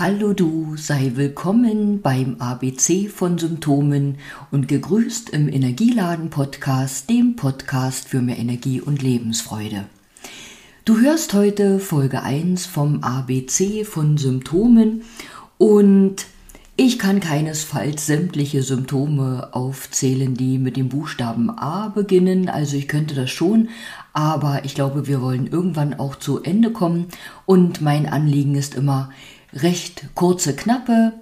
Hallo du, sei willkommen beim ABC von Symptomen und gegrüßt im Energieladen Podcast, dem Podcast für mehr Energie und Lebensfreude. Du hörst heute Folge 1 vom ABC von Symptomen und ich kann keinesfalls sämtliche Symptome aufzählen, die mit dem Buchstaben A beginnen. Also ich könnte das schon, aber ich glaube, wir wollen irgendwann auch zu Ende kommen. Und mein Anliegen ist immer, recht kurze, knappe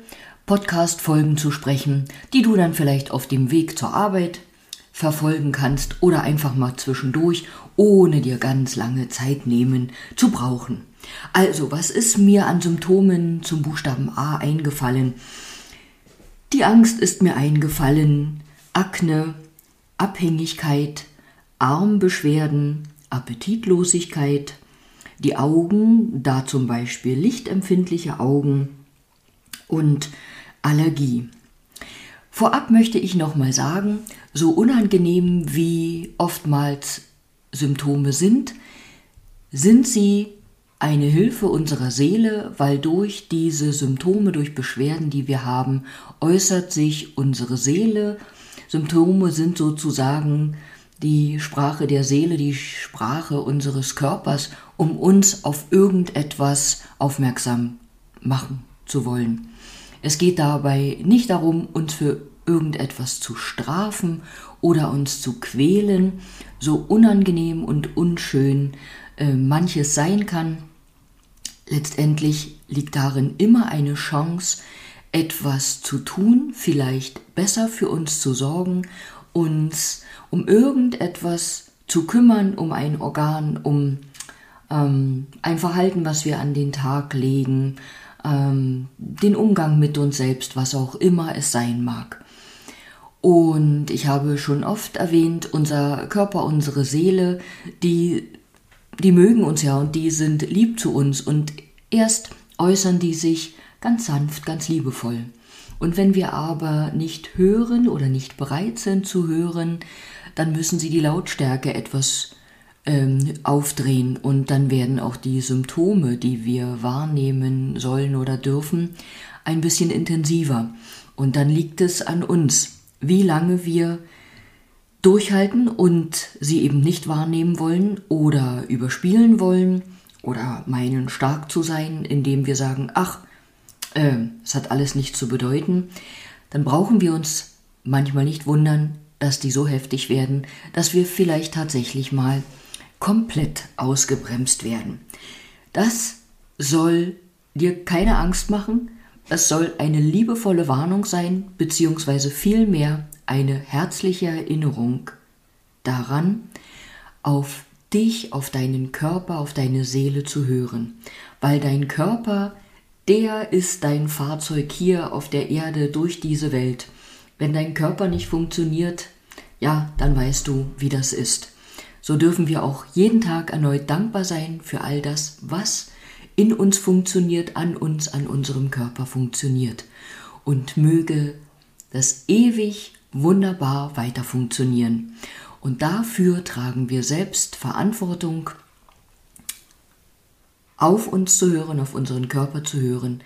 Podcast-Folgen zu sprechen, die du dann vielleicht auf dem Weg zur Arbeit verfolgen kannst oder einfach mal zwischendurch, ohne dir ganz lange Zeit nehmen zu brauchen. Also, was ist mir an Symptomen zum Buchstaben A eingefallen? Die Angst ist mir eingefallen, Akne, Abhängigkeit, Armbeschwerden, Appetitlosigkeit, die Augen, da zum Beispiel lichtempfindliche Augen und Allergie. Vorab möchte ich nochmal sagen, so unangenehm wie oftmals Symptome sind, sind sie eine Hilfe unserer Seele, weil durch diese Symptome, durch Beschwerden, die wir haben, äußert sich unsere Seele. Symptome sind sozusagen die Sprache der Seele, die Sprache unseres Körpers, um uns auf irgendetwas aufmerksam machen zu wollen. Es geht dabei nicht darum, uns für irgendetwas zu strafen oder uns zu quälen, so unangenehm und unschön äh, manches sein kann. Letztendlich liegt darin immer eine Chance, etwas zu tun, vielleicht besser für uns zu sorgen, uns um irgendetwas zu kümmern, um ein Organ, um ähm, ein Verhalten, was wir an den Tag legen, ähm, den Umgang mit uns selbst, was auch immer es sein mag. Und ich habe schon oft erwähnt, unser Körper, unsere Seele, die, die mögen uns ja und die sind lieb zu uns und erst äußern die sich ganz sanft, ganz liebevoll. Und wenn wir aber nicht hören oder nicht bereit sind zu hören, dann müssen sie die Lautstärke etwas ähm, aufdrehen und dann werden auch die Symptome, die wir wahrnehmen sollen oder dürfen, ein bisschen intensiver. Und dann liegt es an uns, wie lange wir durchhalten und sie eben nicht wahrnehmen wollen oder überspielen wollen oder meinen stark zu sein, indem wir sagen, ach, äh, es hat alles nichts zu bedeuten, dann brauchen wir uns manchmal nicht wundern, dass die so heftig werden, dass wir vielleicht tatsächlich mal komplett ausgebremst werden. Das soll dir keine Angst machen, es soll eine liebevolle Warnung sein, beziehungsweise vielmehr eine herzliche Erinnerung daran, auf dich, auf deinen Körper, auf deine Seele zu hören, weil dein Körper der ist dein Fahrzeug hier auf der Erde durch diese Welt. Wenn dein Körper nicht funktioniert, ja, dann weißt du, wie das ist. So dürfen wir auch jeden Tag erneut dankbar sein für all das, was in uns funktioniert, an uns, an unserem Körper funktioniert. Und möge das ewig wunderbar weiter funktionieren. Und dafür tragen wir selbst Verantwortung auf uns zu hören, auf unseren Körper zu hören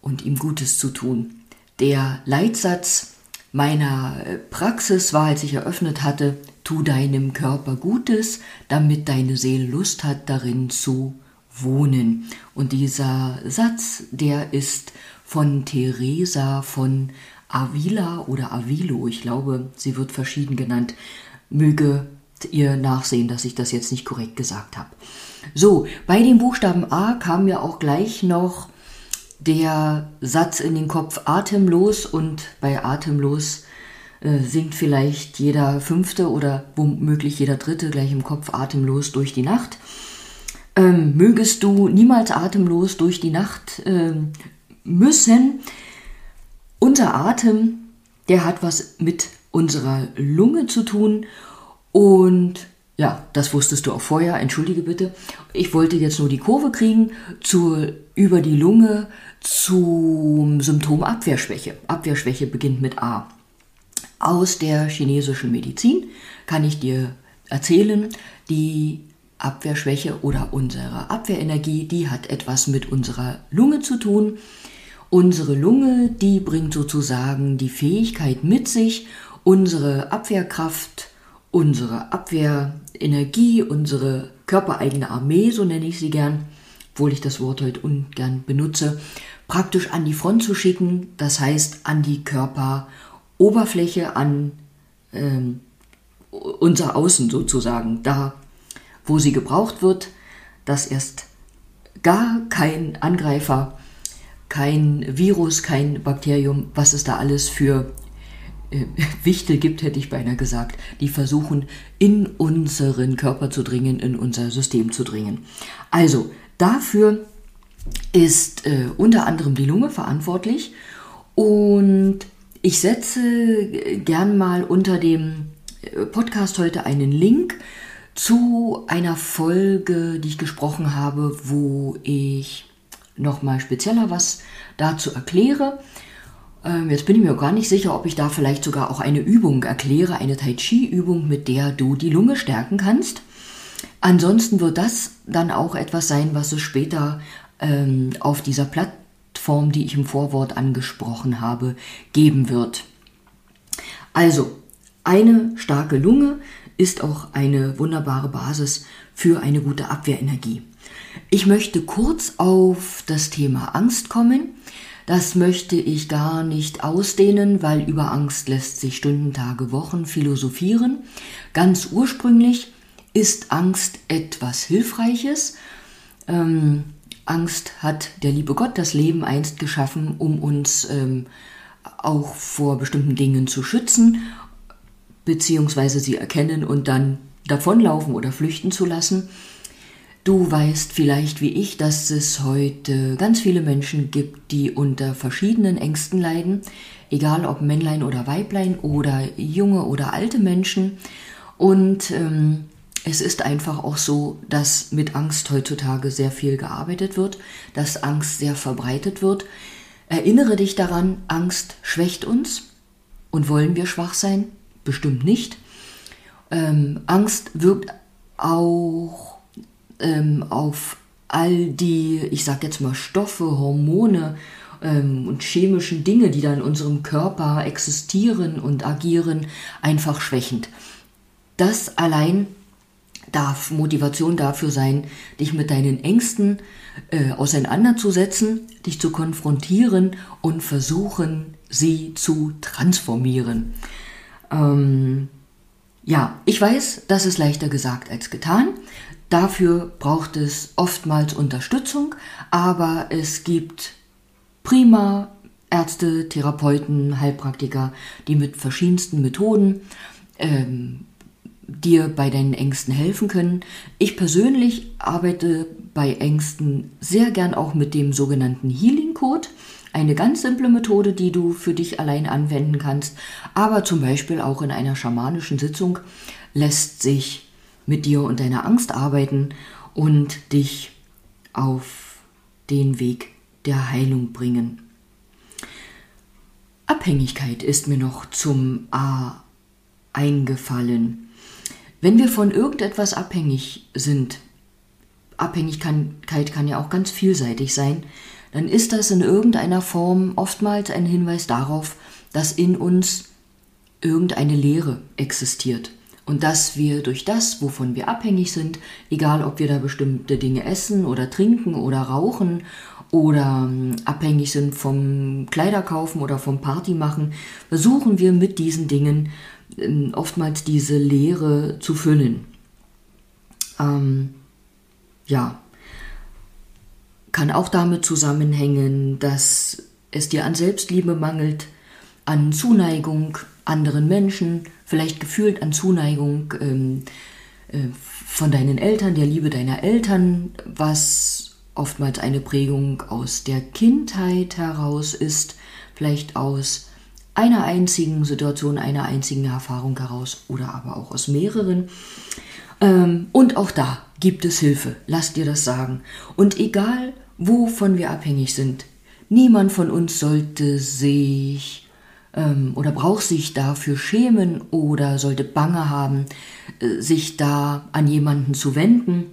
und ihm Gutes zu tun. Der Leitsatz meiner äh, Praxis war, als ich eröffnet hatte, tu deinem Körper Gutes, damit deine Seele Lust hat, darin zu wohnen. Und dieser Satz, der ist von Teresa von Avila oder Avilo, ich glaube, sie wird verschieden genannt, möge ihr nachsehen, dass ich das jetzt nicht korrekt gesagt habe. So, bei dem Buchstaben A kam mir auch gleich noch der Satz in den Kopf atemlos und bei atemlos äh, singt vielleicht jeder fünfte oder womöglich jeder dritte gleich im Kopf atemlos durch die Nacht. Ähm, mögest du niemals atemlos durch die Nacht äh, müssen. Unser Atem, der hat was mit unserer Lunge zu tun und ja, das wusstest du auch vorher, entschuldige bitte. Ich wollte jetzt nur die Kurve kriegen zur, über die Lunge zum Symptom Abwehrschwäche. Abwehrschwäche beginnt mit A. Aus der chinesischen Medizin kann ich dir erzählen, die Abwehrschwäche oder unsere Abwehrenergie, die hat etwas mit unserer Lunge zu tun. Unsere Lunge, die bringt sozusagen die Fähigkeit mit sich, unsere Abwehrkraft, unsere Abwehrenergie, unsere körpereigene Armee, so nenne ich sie gern, obwohl ich das Wort heute ungern benutze, praktisch an die Front zu schicken, das heißt an die Körperoberfläche, an ähm, unser Außen sozusagen, da wo sie gebraucht wird, dass erst gar kein Angreifer, kein Virus, kein Bakterium, was es da alles für äh, Wichtel gibt, hätte ich beinahe gesagt, die versuchen, in unseren Körper zu dringen, in unser System zu dringen. Also dafür ist äh, unter anderem die Lunge verantwortlich und ich setze gern mal unter dem äh, Podcast heute einen Link zu einer Folge, die ich gesprochen habe, wo ich nochmal spezieller was dazu erkläre. Ähm, jetzt bin ich mir gar nicht sicher, ob ich da vielleicht sogar auch eine Übung erkläre, eine Tai Chi-Übung, mit der du die Lunge stärken kannst. Ansonsten wird das dann auch etwas sein, was es später ähm, auf dieser Plattform, die ich im Vorwort angesprochen habe, geben wird. Also, eine starke Lunge ist auch eine wunderbare Basis für eine gute Abwehrenergie. Ich möchte kurz auf das Thema Angst kommen. Das möchte ich gar nicht ausdehnen, weil über Angst lässt sich Stunden, Tage, Wochen philosophieren. Ganz ursprünglich ist Angst etwas Hilfreiches. Ähm, Angst hat der liebe Gott das Leben einst geschaffen, um uns ähm, auch vor bestimmten Dingen zu schützen beziehungsweise sie erkennen und dann davonlaufen oder flüchten zu lassen. Du weißt vielleicht wie ich, dass es heute ganz viele Menschen gibt, die unter verschiedenen Ängsten leiden, egal ob Männlein oder Weiblein oder junge oder alte Menschen. Und ähm, es ist einfach auch so, dass mit Angst heutzutage sehr viel gearbeitet wird, dass Angst sehr verbreitet wird. Erinnere dich daran, Angst schwächt uns. Und wollen wir schwach sein? bestimmt nicht. Ähm, Angst wirkt auch ähm, auf all die, ich sag jetzt mal, Stoffe, Hormone ähm, und chemischen Dinge, die da in unserem Körper existieren und agieren, einfach schwächend. Das allein darf Motivation dafür sein, dich mit deinen Ängsten äh, auseinanderzusetzen, dich zu konfrontieren und versuchen, sie zu transformieren. Ähm, ja, ich weiß, das ist leichter gesagt als getan. Dafür braucht es oftmals Unterstützung, aber es gibt prima Ärzte, Therapeuten, Heilpraktiker, die mit verschiedensten Methoden ähm, dir bei deinen Ängsten helfen können. Ich persönlich arbeite bei Ängsten sehr gern auch mit dem sogenannten Healing Code. Eine ganz simple Methode, die du für dich allein anwenden kannst, aber zum Beispiel auch in einer schamanischen Sitzung lässt sich mit dir und deiner Angst arbeiten und dich auf den Weg der Heilung bringen. Abhängigkeit ist mir noch zum A eingefallen. Wenn wir von irgendetwas abhängig sind, Abhängigkeit kann ja auch ganz vielseitig sein, dann ist das in irgendeiner Form oftmals ein Hinweis darauf, dass in uns irgendeine Leere existiert und dass wir durch das, wovon wir abhängig sind, egal ob wir da bestimmte Dinge essen oder trinken oder rauchen oder ähm, abhängig sind vom Kleiderkaufen oder vom Party machen, versuchen wir mit diesen Dingen ähm, oftmals diese Leere zu füllen. Ähm, ja, kann auch damit zusammenhängen, dass es dir an Selbstliebe mangelt, an Zuneigung anderen Menschen, vielleicht gefühlt an Zuneigung ähm, äh, von deinen Eltern, der Liebe deiner Eltern, was oftmals eine Prägung aus der Kindheit heraus ist, vielleicht aus einer einzigen Situation, einer einzigen Erfahrung heraus oder aber auch aus mehreren. Ähm, und auch da gibt es Hilfe, lass dir das sagen. Und egal, wovon wir abhängig sind. Niemand von uns sollte sich ähm, oder braucht sich dafür schämen oder sollte Bange haben, äh, sich da an jemanden zu wenden.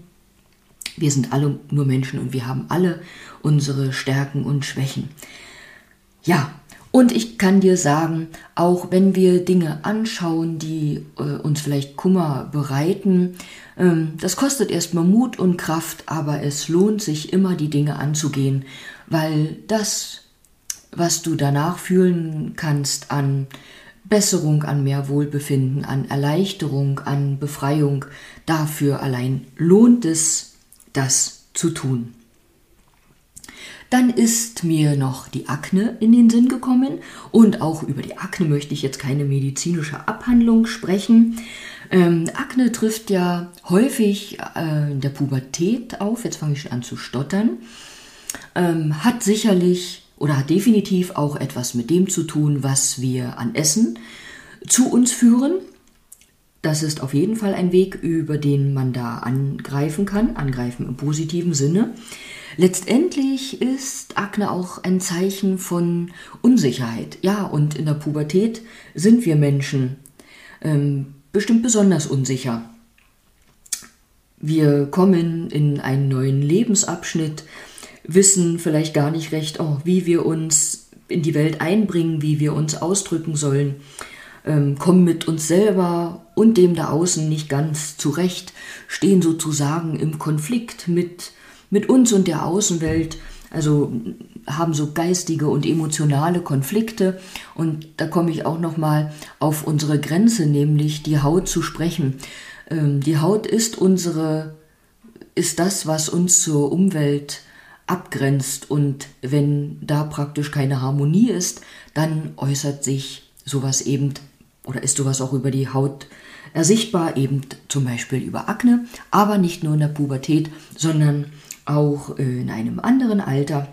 Wir sind alle nur Menschen und wir haben alle unsere Stärken und Schwächen. Ja, und ich kann dir sagen, auch wenn wir Dinge anschauen, die äh, uns vielleicht Kummer bereiten, ähm, das kostet erstmal Mut und Kraft, aber es lohnt sich immer, die Dinge anzugehen, weil das, was du danach fühlen kannst an Besserung, an mehr Wohlbefinden, an Erleichterung, an Befreiung, dafür allein lohnt es, das zu tun. Dann ist mir noch die Akne in den Sinn gekommen und auch über die Akne möchte ich jetzt keine medizinische Abhandlung sprechen. Ähm, Akne trifft ja häufig äh, in der Pubertät auf, jetzt fange ich schon an zu stottern, ähm, hat sicherlich oder hat definitiv auch etwas mit dem zu tun, was wir an Essen zu uns führen. Das ist auf jeden Fall ein Weg, über den man da angreifen kann, angreifen im positiven Sinne. Letztendlich ist Akne auch ein Zeichen von Unsicherheit. Ja, und in der Pubertät sind wir Menschen ähm, bestimmt besonders unsicher. Wir kommen in einen neuen Lebensabschnitt, wissen vielleicht gar nicht recht, oh, wie wir uns in die Welt einbringen, wie wir uns ausdrücken sollen, ähm, kommen mit uns selber und dem da außen nicht ganz zurecht, stehen sozusagen im Konflikt mit mit uns und der Außenwelt, also haben so geistige und emotionale Konflikte und da komme ich auch noch mal auf unsere Grenze, nämlich die Haut zu sprechen. Ähm, die Haut ist unsere ist das, was uns zur Umwelt abgrenzt und wenn da praktisch keine Harmonie ist, dann äußert sich sowas eben oder ist sowas auch über die Haut ersichtbar, eben zum Beispiel über Akne, aber nicht nur in der Pubertät, sondern auch in einem anderen Alter.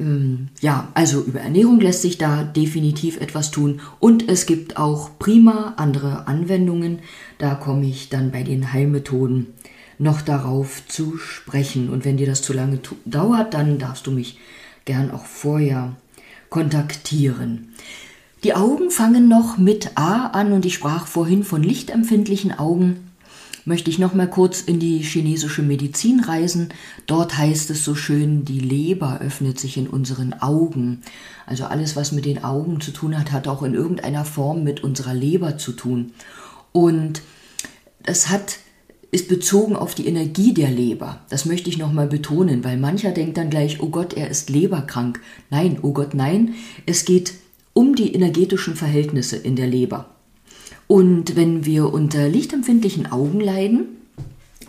Ähm, ja, also über Ernährung lässt sich da definitiv etwas tun und es gibt auch prima andere Anwendungen. Da komme ich dann bei den Heilmethoden noch darauf zu sprechen. Und wenn dir das zu lange dauert, dann darfst du mich gern auch vorher kontaktieren. Die Augen fangen noch mit A an und ich sprach vorhin von lichtempfindlichen Augen möchte ich noch mal kurz in die chinesische Medizin reisen. Dort heißt es so schön, die Leber öffnet sich in unseren Augen. Also alles, was mit den Augen zu tun hat, hat auch in irgendeiner Form mit unserer Leber zu tun. Und es hat ist bezogen auf die Energie der Leber. Das möchte ich nochmal betonen, weil mancher denkt dann gleich, oh Gott, er ist leberkrank. Nein, oh Gott, nein. Es geht um die energetischen Verhältnisse in der Leber. Und wenn wir unter lichtempfindlichen Augen leiden,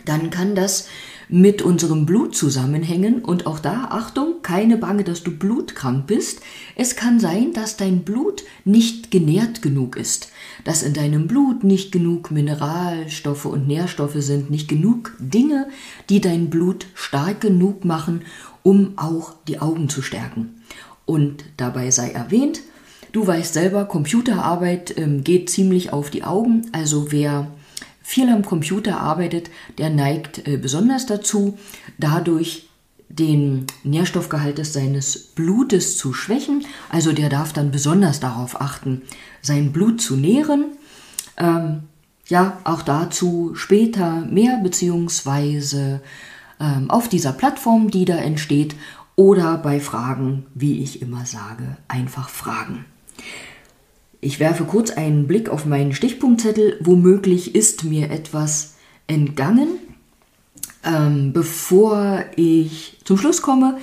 dann kann das mit unserem Blut zusammenhängen und auch da, Achtung, keine Bange, dass du blutkrank bist. Es kann sein, dass dein Blut nicht genährt genug ist, dass in deinem Blut nicht genug Mineralstoffe und Nährstoffe sind, nicht genug Dinge, die dein Blut stark genug machen, um auch die Augen zu stärken. Und dabei sei erwähnt, Du weißt selber, Computerarbeit ähm, geht ziemlich auf die Augen. Also wer viel am Computer arbeitet, der neigt äh, besonders dazu, dadurch den Nährstoffgehalt seines Blutes zu schwächen. Also der darf dann besonders darauf achten, sein Blut zu nähren. Ähm, ja, auch dazu später mehr, beziehungsweise ähm, auf dieser Plattform, die da entsteht, oder bei Fragen, wie ich immer sage, einfach fragen. Ich werfe kurz einen Blick auf meinen Stichpunktzettel. Womöglich ist mir etwas entgangen. Ähm, bevor ich zum Schluss komme,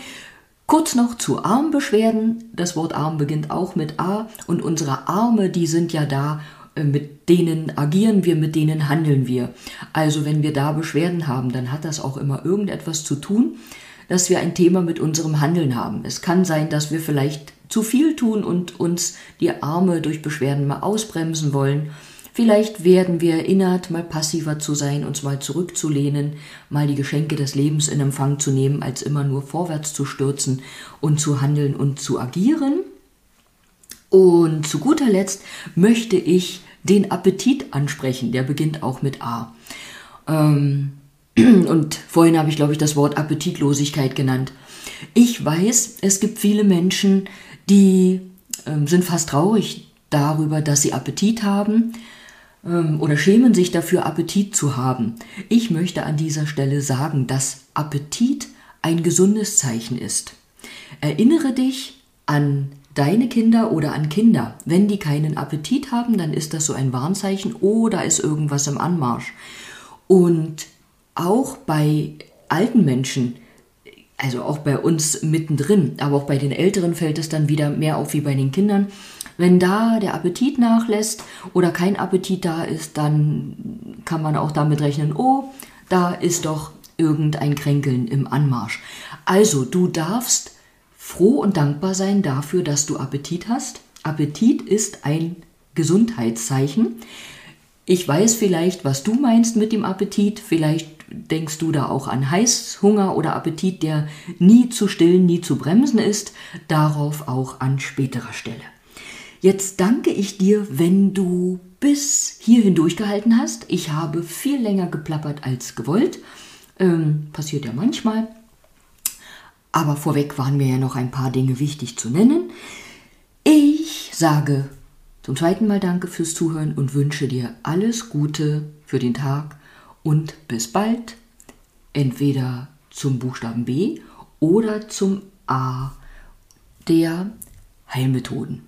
kurz noch zu Armbeschwerden. Das Wort Arm beginnt auch mit A und unsere Arme, die sind ja da, äh, mit denen agieren wir, mit denen handeln wir. Also wenn wir da Beschwerden haben, dann hat das auch immer irgendetwas zu tun, dass wir ein Thema mit unserem Handeln haben. Es kann sein, dass wir vielleicht zu viel tun und uns die Arme durch Beschwerden mal ausbremsen wollen. Vielleicht werden wir erinnert, mal passiver zu sein, uns mal zurückzulehnen, mal die Geschenke des Lebens in Empfang zu nehmen, als immer nur vorwärts zu stürzen und zu handeln und zu agieren. Und zu guter Letzt möchte ich den Appetit ansprechen, der beginnt auch mit A. Ähm, und vorhin habe ich, glaube ich, das Wort Appetitlosigkeit genannt. Ich weiß, es gibt viele Menschen, die ähm, sind fast traurig darüber, dass sie Appetit haben ähm, oder schämen sich dafür, Appetit zu haben. Ich möchte an dieser Stelle sagen, dass Appetit ein gesundes Zeichen ist. Erinnere dich an deine Kinder oder an Kinder. Wenn die keinen Appetit haben, dann ist das so ein Warnzeichen, oh, da ist irgendwas im Anmarsch. Und auch bei alten Menschen, also auch bei uns mittendrin, aber auch bei den Älteren fällt es dann wieder mehr auf wie bei den Kindern. Wenn da der Appetit nachlässt oder kein Appetit da ist, dann kann man auch damit rechnen, oh, da ist doch irgendein Kränkeln im Anmarsch. Also, du darfst froh und dankbar sein dafür, dass du Appetit hast. Appetit ist ein Gesundheitszeichen. Ich weiß vielleicht, was du meinst mit dem Appetit. Vielleicht denkst du da auch an Heißhunger oder Appetit, der nie zu stillen, nie zu bremsen ist. Darauf auch an späterer Stelle. Jetzt danke ich dir, wenn du bis hierhin durchgehalten hast. Ich habe viel länger geplappert als gewollt. Ähm, passiert ja manchmal. Aber vorweg waren mir ja noch ein paar Dinge wichtig zu nennen. Ich sage zum zweiten Mal Danke fürs Zuhören und wünsche dir alles Gute für den Tag und bis bald. Entweder zum Buchstaben B oder zum A der Heilmethoden.